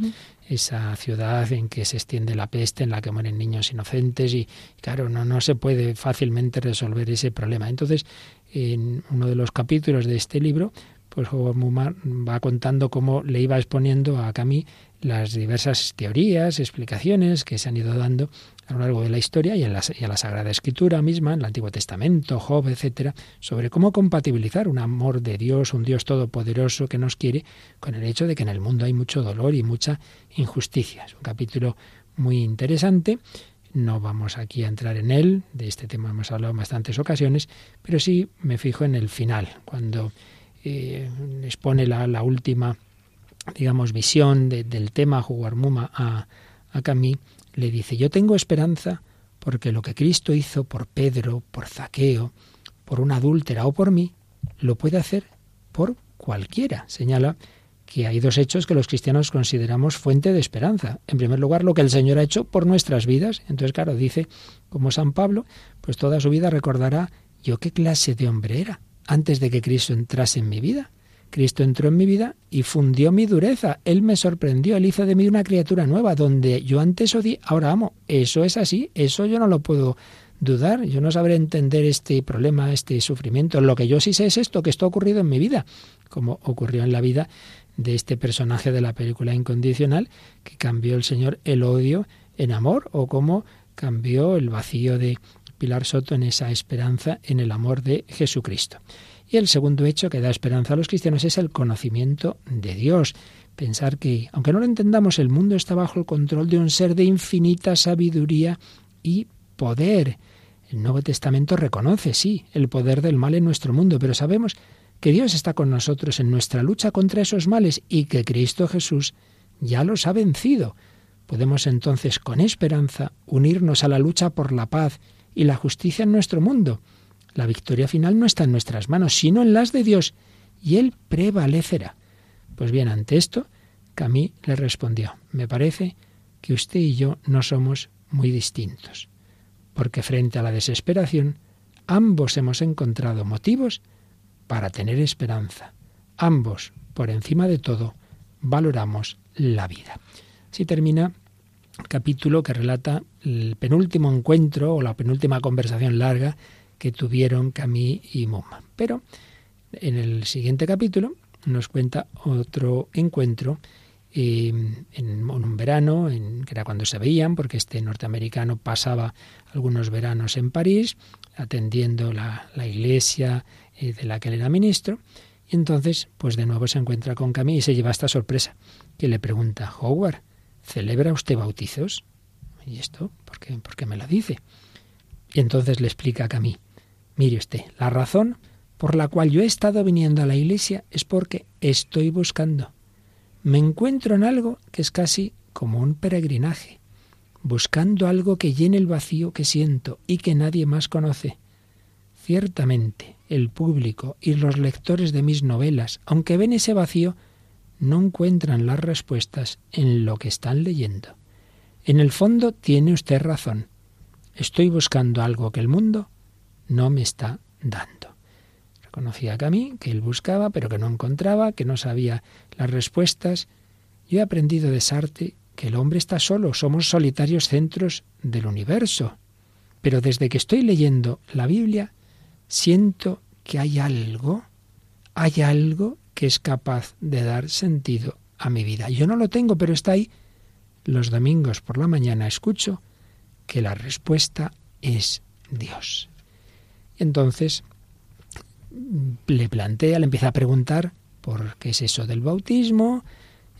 Esa ciudad en que se extiende la peste, en la que mueren niños inocentes y, claro, no, no se puede fácilmente resolver ese problema. Entonces, en uno de los capítulos de este libro, pues Mumar va contando cómo le iba exponiendo a Camille las diversas teorías, explicaciones que se han ido dando a lo largo de la historia y en la, la Sagrada Escritura misma, en el Antiguo Testamento, Job, etcétera, sobre cómo compatibilizar un amor de Dios, un Dios todopoderoso que nos quiere, con el hecho de que en el mundo hay mucho dolor y mucha injusticia. Es un capítulo muy interesante. No vamos aquí a entrar en él, de este tema hemos hablado en bastantes ocasiones, pero sí me fijo en el final, cuando eh, expone la, la última digamos, visión del tema Jugarmuma a, a Camí, le dice, yo tengo esperanza porque lo que Cristo hizo por Pedro, por Zaqueo, por una adúltera o por mí, lo puede hacer por cualquiera. Señala que hay dos hechos que los cristianos consideramos fuente de esperanza. En primer lugar, lo que el Señor ha hecho por nuestras vidas. Entonces, claro, dice, como San Pablo, pues toda su vida recordará yo qué clase de hombre era antes de que Cristo entrase en mi vida. Cristo entró en mi vida y fundió mi dureza. Él me sorprendió, él hizo de mí una criatura nueva, donde yo antes odié, ahora amo. Eso es así, eso yo no lo puedo dudar, yo no sabré entender este problema, este sufrimiento. Lo que yo sí sé es esto, que esto ha ocurrido en mi vida, como ocurrió en la vida de este personaje de la película Incondicional, que cambió el Señor el odio en amor, o como cambió el vacío de Pilar Soto en esa esperanza en el amor de Jesucristo. Y el segundo hecho que da esperanza a los cristianos es el conocimiento de Dios. Pensar que, aunque no lo entendamos, el mundo está bajo el control de un ser de infinita sabiduría y poder. El Nuevo Testamento reconoce, sí, el poder del mal en nuestro mundo, pero sabemos que Dios está con nosotros en nuestra lucha contra esos males y que Cristo Jesús ya los ha vencido. Podemos entonces con esperanza unirnos a la lucha por la paz y la justicia en nuestro mundo. La victoria final no está en nuestras manos, sino en las de Dios, y Él prevalecerá. Pues bien, ante esto, Camille le respondió, me parece que usted y yo no somos muy distintos, porque frente a la desesperación, ambos hemos encontrado motivos para tener esperanza. Ambos, por encima de todo, valoramos la vida. Así termina el capítulo que relata el penúltimo encuentro o la penúltima conversación larga que tuvieron Camille y Moma. Pero en el siguiente capítulo nos cuenta otro encuentro eh, en un verano, en, que era cuando se veían, porque este norteamericano pasaba algunos veranos en París, atendiendo la, iglesia eh, de la que él era ministro, y entonces, pues de nuevo se encuentra con Camille y se lleva esta sorpresa, que le pregunta, Howard, ¿celebra usted bautizos? ¿Y esto? ¿Por qué, ¿Por qué me lo dice? Y entonces le explica a Camille, Mire usted, la razón por la cual yo he estado viniendo a la iglesia es porque estoy buscando. Me encuentro en algo que es casi como un peregrinaje, buscando algo que llene el vacío que siento y que nadie más conoce. Ciertamente, el público y los lectores de mis novelas, aunque ven ese vacío, no encuentran las respuestas en lo que están leyendo. En el fondo tiene usted razón. Estoy buscando algo que el mundo no me está dando. Reconocía a mí que él buscaba, pero que no encontraba, que no sabía las respuestas. Yo he aprendido de Sartre que el hombre está solo, somos solitarios centros del universo. Pero desde que estoy leyendo la Biblia, siento que hay algo, hay algo que es capaz de dar sentido a mi vida. Yo no lo tengo, pero está ahí. Los domingos por la mañana escucho que la respuesta es Dios. Entonces le plantea, le empieza a preguntar por qué es eso del bautismo,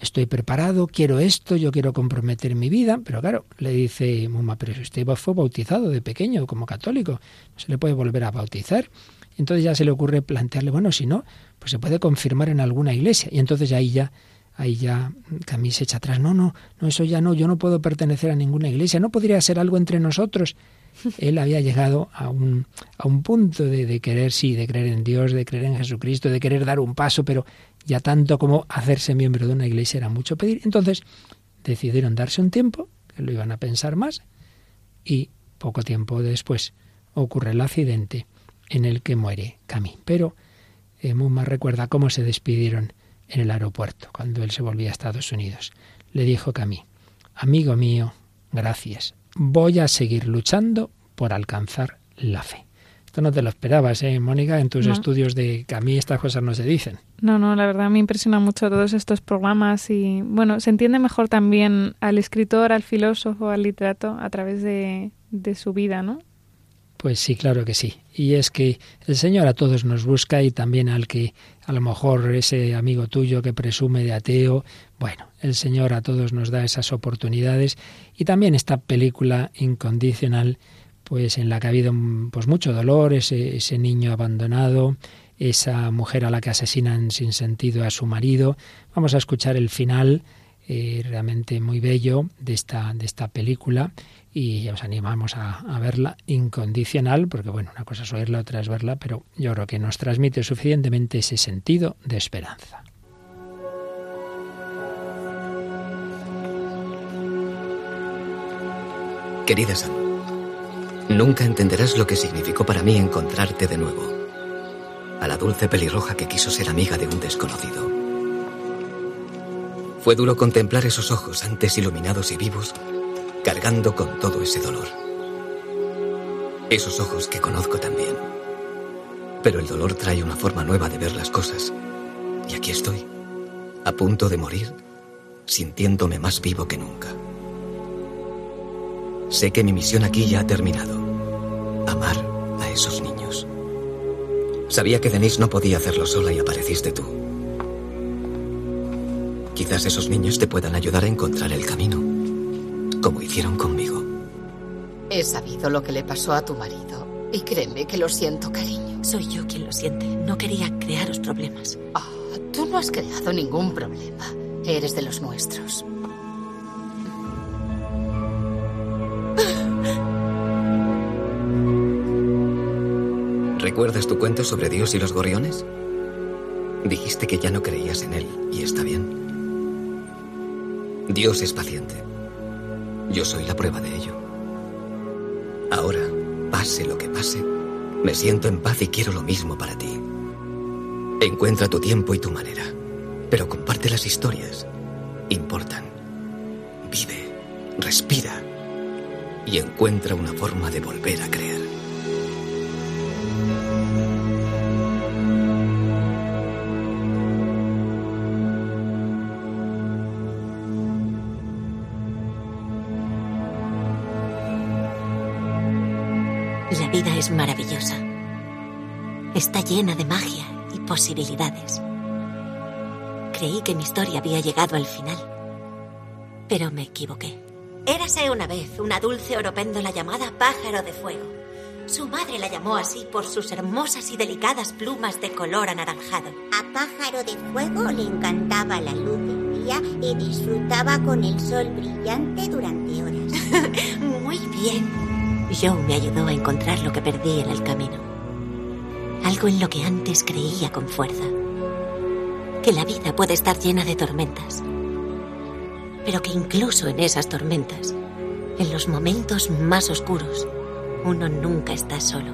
estoy preparado, quiero esto, yo quiero comprometer mi vida, pero claro, le dice Muma, pero si usted fue bautizado de pequeño como católico, no se le puede volver a bautizar. Entonces ya se le ocurre plantearle, bueno, si no, pues se puede confirmar en alguna iglesia. Y entonces ahí ya, ahí ya se echa atrás, no, no, no, eso ya no, yo no puedo pertenecer a ninguna iglesia, no podría ser algo entre nosotros él había llegado a un, a un punto de, querer, sí, de creer en Dios, de creer en Jesucristo, de querer dar un paso, pero ya tanto como hacerse miembro de una iglesia era mucho pedir. Entonces decidieron darse un tiempo, que lo iban a pensar más, y poco tiempo después ocurre el accidente en el que muere Camille. Pero eh, Mumma recuerda cómo se despidieron en el aeropuerto cuando él se volvía a Estados Unidos. Le dijo Camille, amigo mío, gracias voy a seguir luchando por alcanzar la fe. Esto no te lo esperabas, ¿eh, Mónica, en tus estudios de que a mí estas cosas no se dicen. No, no, la verdad me impresiona mucho todos estos programas y, bueno, se entiende mejor también al escritor, al filósofo, al literato a través de, de su vida, ¿no? Pues sí, claro que sí. Y es que el Señor a todos nos busca y también al que a lo mejor ese amigo tuyo que presume de ateo, bueno, el Señor a todos nos da esas oportunidades y también esta película incondicional, pues en la que ha habido pues mucho dolor, ese, ese niño abandonado, esa mujer a la que asesinan sin sentido a su marido. Vamos a escuchar el final eh, realmente muy bello de esta, de esta película y os animamos a, a, verla incondicional, porque bueno, una cosa es oírla, otra es verla, pero yo creo que nos transmite suficientemente ese sentido de esperanza. Querida Sam, nunca entenderás lo que significó para mí encontrarte de nuevo. A la dulce pelirroja que quiso ser amiga de un desconocido. Fue duro contemplar esos ojos antes iluminados y vivos cargando con todo ese dolor. Esos ojos que conozco también. Pero el dolor trae una forma nueva de ver las cosas. Y aquí estoy, a punto de morir, sintiéndome más vivo que nunca. Sé que mi misión aquí ya ha terminado. Amar a esos niños. Sabía que Denise no podía hacerlo sola y apareciste tú. Quizás esos niños te puedan ayudar a encontrar el camino como hicieron conmigo. He sabido lo que le pasó a tu marido. Y créeme que lo siento, cariño. Soy yo quien lo siente. No quería crearos problemas. Ah, tú no has creado ningún problema. Eres de los nuestros. ¿Recuerdas tu cuento sobre Dios y los gorriones? Dijiste que ya no creías en él, y está bien. Dios es paciente. Yo soy la prueba de ello. Ahora, pase lo que pase, me siento en paz y quiero lo mismo para ti. Encuentra tu tiempo y tu manera, pero comparte las historias. Importan. Vive, respira y encuentra una forma de volver a creer. Está llena de magia y posibilidades. Creí que mi historia había llegado al final, pero me equivoqué. Érase una vez una dulce oropéndola llamada pájaro de fuego. Su madre la llamó así por sus hermosas y delicadas plumas de color anaranjado. A pájaro de fuego le encantaba la luz del día y disfrutaba con el sol brillante durante horas. Muy bien. Joe me ayudó a encontrar lo que perdí en el camino. Algo en lo que antes creía con fuerza. Que la vida puede estar llena de tormentas. Pero que incluso en esas tormentas, en los momentos más oscuros, uno nunca está solo.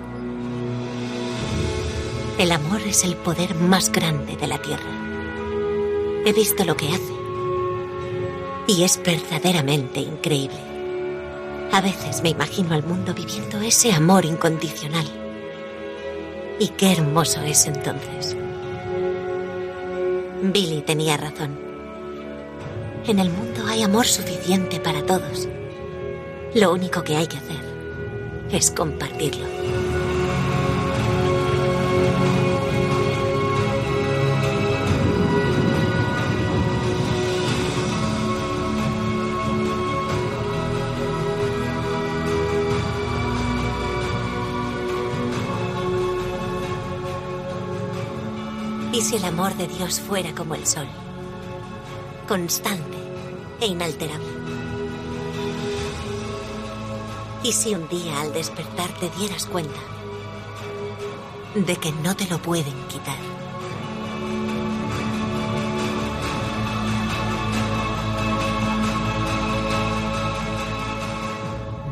El amor es el poder más grande de la tierra. He visto lo que hace. Y es verdaderamente increíble. A veces me imagino al mundo viviendo ese amor incondicional. Y qué hermoso es entonces. Billy tenía razón. En el mundo hay amor suficiente para todos. Lo único que hay que hacer es compartirlo. Si el amor de Dios fuera como el sol? Constante e inalterable. ¿Y si un día al despertar te dieras cuenta de que no te lo pueden quitar?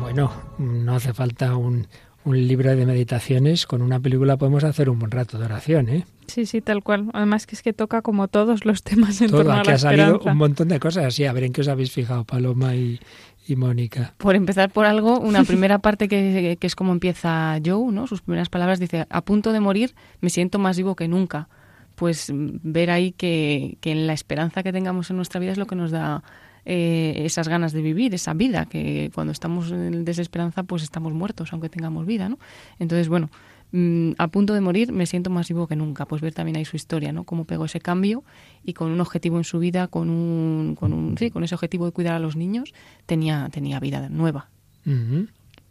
Bueno, no hace falta un, un libro de meditaciones, con una película podemos hacer un buen rato de oración, ¿eh? Sí, sí, tal cual. Además que es que toca como todos los temas en torno a que ha salido un montón de cosas. Sí, a ver en qué os habéis fijado, Paloma y, y Mónica. Por empezar por algo, una primera parte que, que, es como empieza Joe, ¿no? Sus primeras palabras dice, a punto de morir, me siento más vivo que nunca. Pues ver ahí que, que en la esperanza que tengamos en nuestra vida es lo que nos da eh, esas ganas de vivir, esa vida, que cuando estamos en desesperanza pues estamos muertos, aunque tengamos vida, ¿no? Entonces, bueno, mm, a punto de morir me siento más vivo que nunca, pues ver también ahí su historia, ¿no? Cómo pegó ese cambio y con un objetivo en su vida, con un, con un, sí, con ese objetivo de cuidar a los niños, tenía, tenía vida nueva.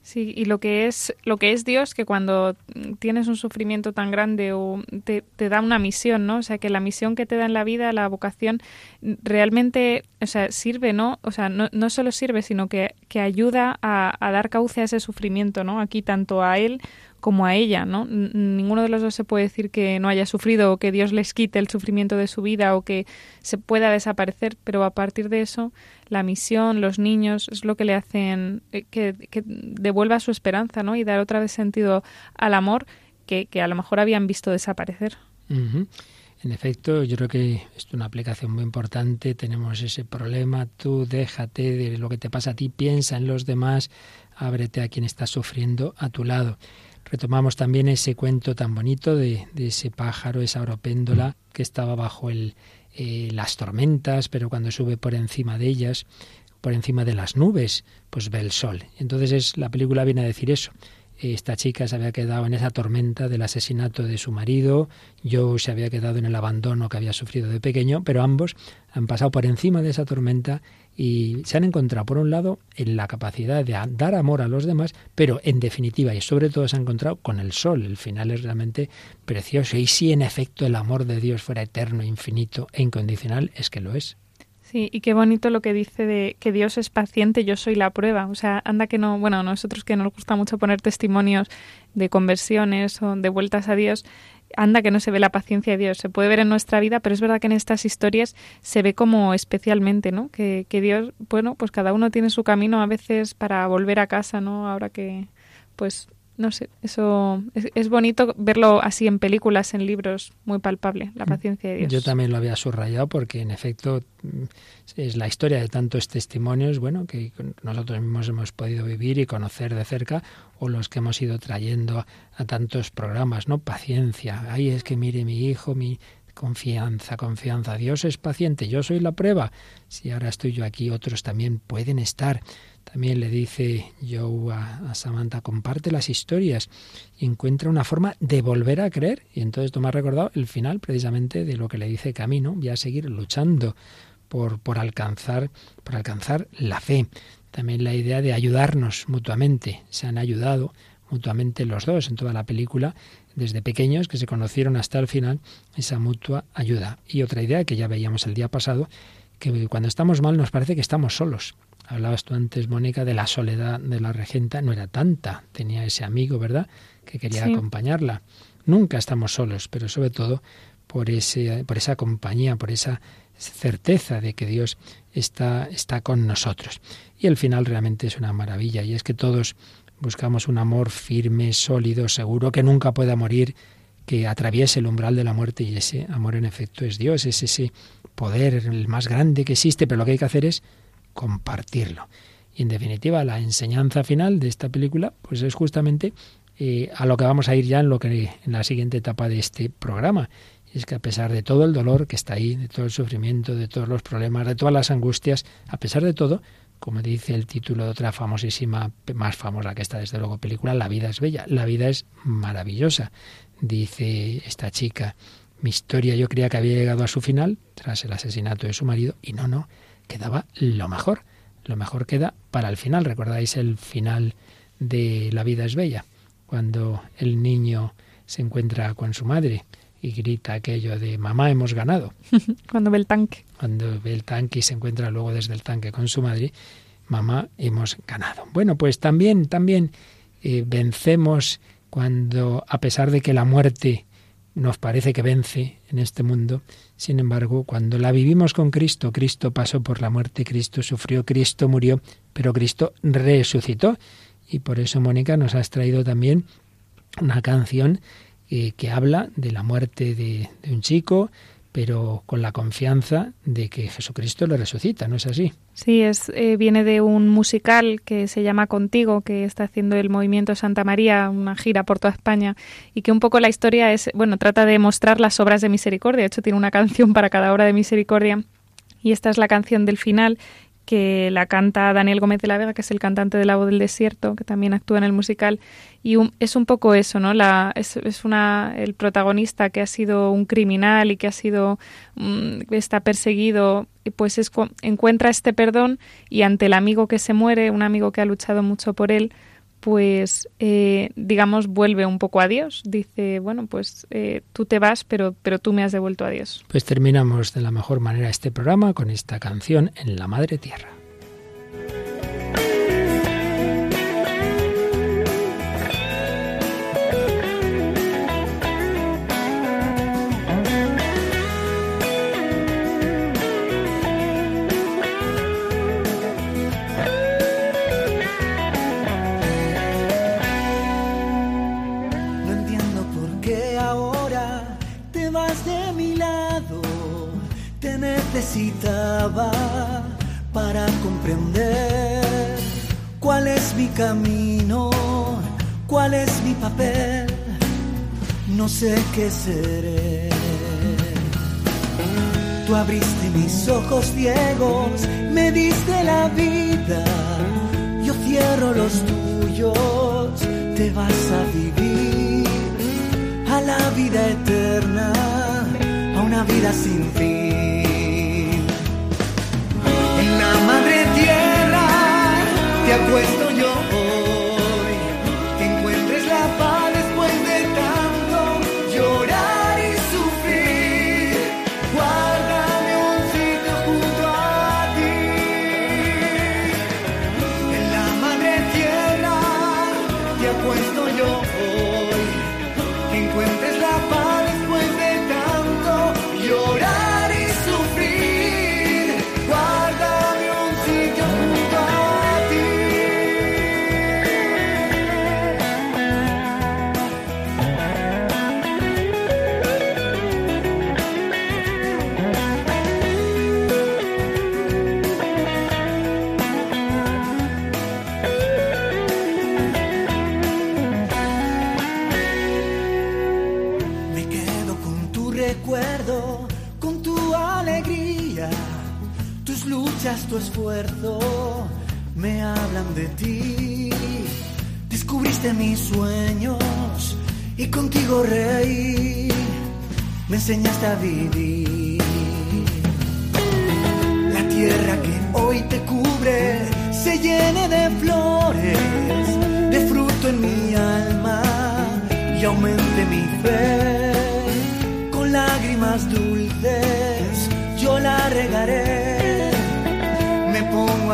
Sí, y lo que es lo que es Dios, que cuando tienes un sufrimiento tan grande o te, te, da una misión, ¿no? O sea, que la misión que te da en la vida, la vocación, realmente, o sea, sirve, ¿no? O sea, no, no solo sirve, sino que, que ayuda a, a, dar cauce a ese sufrimiento, ¿no? Aquí tanto a él como a ella, ¿no? Ninguno de los dos se puede decir que no haya sufrido o que Dios les quite el sufrimiento de su vida o que se pueda desaparecer, pero a partir de eso, la misión, los niños, es lo que le hacen eh, que, devuelva su esperanza, ¿no? Y dar otra vez sentido al amor que, que a lo mejor habían visto desaparecer. En efecto, yo creo que es una aplicación muy importante. Tenemos ese problema. Tú déjate de lo que te pasa a ti, piensa en los demás, ábrete a quien está sufriendo a tu lado. Retomamos también ese cuento tan bonito de, ese pájaro, esa oropéndola que estaba bajo eh, las tormentas, pero cuando sube por encima de ellas, por encima de las nubes, pues ve el sol. Entonces es, la película viene a decir eso. Esta chica se había quedado en esa tormenta del asesinato de su marido, Joe se había quedado en el abandono que había sufrido de pequeño, pero ambos han pasado por encima de esa tormenta y se han encontrado, por un lado, en la capacidad de dar amor a los demás, pero en definitiva y sobre todo se han encontrado con el sol. El final es realmente precioso. Y si en efecto el amor de Dios fuera eterno, infinito e incondicional, es que lo es. Sí, y qué bonito lo que dice de que Dios es paciente, yo soy la prueba. O sea, anda que no, bueno, nosotros que nos gusta mucho poner testimonios de conversiones o de vueltas a Dios, anda que no se ve la paciencia de Dios. Se puede ver en nuestra vida, pero es verdad que en estas historias se ve como especialmente, ¿no? Que, que Dios, bueno, pues cada uno tiene su camino a veces para volver a casa, ¿no? Ahora que, pues, no sé, eso es, bonito verlo así en películas, en libros, muy palpable, la mm. paciencia de Dios. Yo también lo había subrayado porque en efecto mm, es la historia de tantos testimonios, bueno, que nosotros mismos hemos podido vivir y conocer de cerca o los que hemos ido trayendo a, tantos programas, ¿no? Paciencia. Ay, es que mire mi hijo, mi confianza, confianza. Dios es paciente, yo soy la prueba. Si ahora estoy yo aquí, otros también pueden estar. También le dice Joe a, Samantha, comparte las historias y encuentra una forma de volver a creer. Y entonces has recordado el final precisamente de lo que le dice Camino, voy a seguir luchando por, por, alcanzar, por alcanzar la fe. También la idea de ayudarnos mutuamente. Se han ayudado mutuamente los dos en toda la película, desde pequeños que se conocieron hasta el final, esa mutua ayuda. Y otra idea que ya veíamos el día pasado, que cuando estamos mal nos parece que estamos solos. Hablabas tú antes, Mónica, de la soledad de la regenta. No era tanta. Tenía ese amigo, ¿verdad?, que quería acompañarla. Nunca estamos solos, pero sobre todo por, ese, por esa compañía, por esa certeza de que Dios está, está con nosotros. Y el final realmente es una maravilla, y es que todos buscamos un amor firme, sólido, seguro, que nunca pueda morir, que atraviese el umbral de la muerte, y ese amor en efecto es Dios, es ese poder, el más grande que existe, pero lo que hay que hacer es compartirlo. Y en definitiva, la enseñanza final de esta película, pues es justamente eh, a lo que vamos a ir ya en lo que en la siguiente etapa de este programa. Es que a pesar de todo el dolor que está ahí, de todo el sufrimiento, de todos los problemas, de todas las angustias, a pesar de todo, como dice el título de otra famosísima, más famosa que esta desde luego película, La vida es bella, la vida es maravillosa. Dice esta chica, mi historia yo creía que había llegado a su final tras el asesinato de su marido y no, no, quedaba lo mejor. Lo mejor queda para el final. ¿Recordáis el final de La vida es bella? Cuando el niño se encuentra con su madre y grita aquello de mamá hemos ganado. Cuando ve el tanque. Cuando ve el tanque y se encuentra luego desde el tanque con su madre, mamá hemos ganado. Bueno, pues también, también eh, vencemos cuando, a pesar de que la muerte nos parece que vence en este mundo. Sin embargo, cuando la vivimos con Cristo, Cristo pasó por la muerte, Cristo sufrió, Cristo murió, pero Cristo resucitó. y por eso Mónica nos has traído también una canción eh, que habla de la muerte de, un chico, pero con la confianza de que Jesucristo le resucita, ¿no es así? Sí, es, eh, viene de un musical que se llama Contigo, que está haciendo el Movimiento Santa María, una gira por toda España, y que un poco la historia es, bueno, trata de mostrar las obras de misericordia. De hecho, tiene una canción para cada obra de misericordia, y esta es la canción del final, que la canta Daniel Gómez de la Vega, que es el cantante de La Voz del Desierto, que también actúa en el musical. Y es un poco eso, ¿no? La, es, es, una, el protagonista que ha sido un criminal y que ha sido, mm, está perseguido, pues es, encuentra este perdón y ante el amigo que se muere, un amigo que ha luchado mucho por él, pues eh, digamos vuelve un poco a Dios. Dice, bueno, pues eh, tú te vas, pero, pero tú me has devuelto a Dios. Pues terminamos de la mejor manera este programa con esta canción en la Madre Tierra. Necesitaba para comprender cuál es mi camino, cuál es mi papel, no sé qué seré. Tú abriste mis ojos ciegos, me diste la vida, yo cierro los tuyos, te vas a vivir a la vida eterna, a una vida sin fin te tu esfuerzo, me hablan de ti. Descubriste mis sueños y contigo reí. Me enseñaste a vivir. La tierra que hoy te cubre se llene de flores, de fruto en mi alma y aumente mi fe. Con lágrimas dulces yo la regaré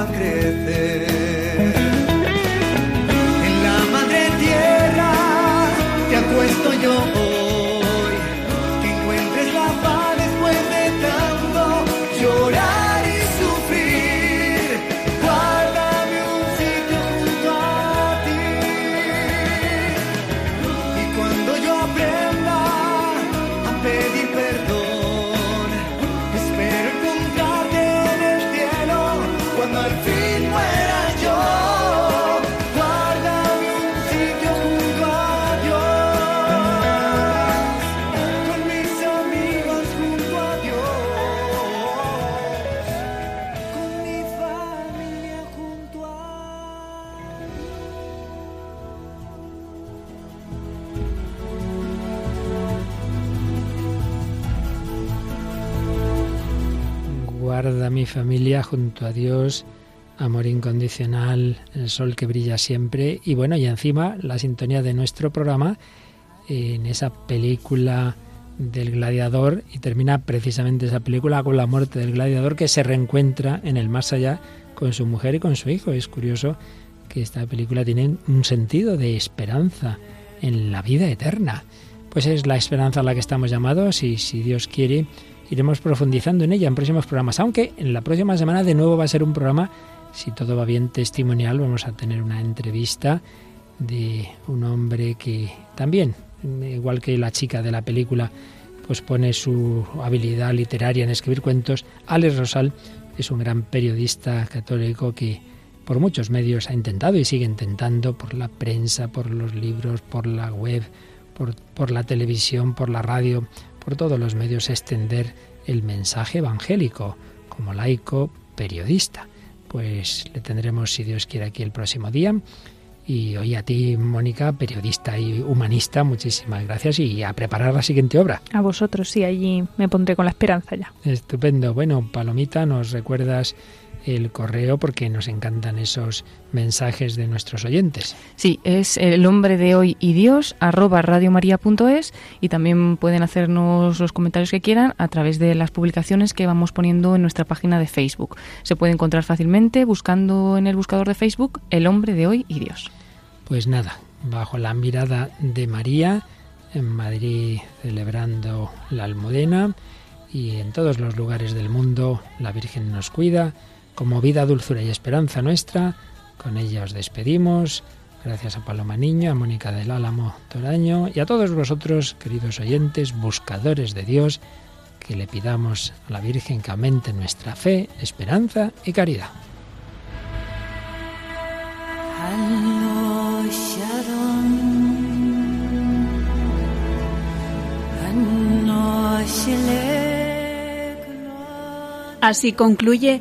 crecer. En la madre tierra te apuesto yo. Mi familia junto a Dios, amor incondicional, el sol que brilla siempre y bueno, y encima la sintonía de nuestro programa en esa película del gladiador y termina precisamente esa película con la muerte del gladiador que se reencuentra en el más allá con su mujer y con su hijo. Es curioso que esta película tiene un sentido de esperanza en la vida eterna. Pues es la esperanza a la que estamos llamados y si Dios quiere iremos profundizando en ella en próximos programas, aunque en la próxima semana de nuevo va a ser un programa si todo va bien, testimonial. Vamos a tener una entrevista de un hombre que también, igual que la chica de la película, pues pone su habilidad literaria en escribir cuentos. Alex Rosal es un gran periodista católico que por muchos medios ha intentado y sigue intentando, por la prensa, por los libros, por la web, por, por la televisión, por la radio, por todos los medios, extender el mensaje evangélico como laico periodista. Pues le tendremos, si Dios quiere, aquí el próximo día. Y hoy a ti, Mónica, periodista y humanista, muchísimas gracias y a preparar la siguiente obra. A vosotros, sí, allí me pondré con la esperanza ya. Estupendo. Bueno, Palomita, nos recuerdas el correo porque nos encantan esos mensajes de nuestros oyentes. Sí, es el hombre de hoy y Dios arroba radiomaria.es y también pueden hacernos los comentarios que quieran a través de las publicaciones que vamos poniendo en nuestra página de Facebook. Se puede encontrar fácilmente buscando en el buscador de Facebook el hombre de hoy y Dios. Pues nada, bajo la mirada de María en Madrid celebrando la Almudena y en todos los lugares del mundo la Virgen nos cuida como vida, dulzura y esperanza nuestra. Con ella os despedimos. Gracias a Paloma Niño, a Mónica del Álamo Toraño y a todos vosotros, queridos oyentes, buscadores de Dios, que le pidamos a la Virgen que aumente nuestra fe, esperanza y caridad. Así concluye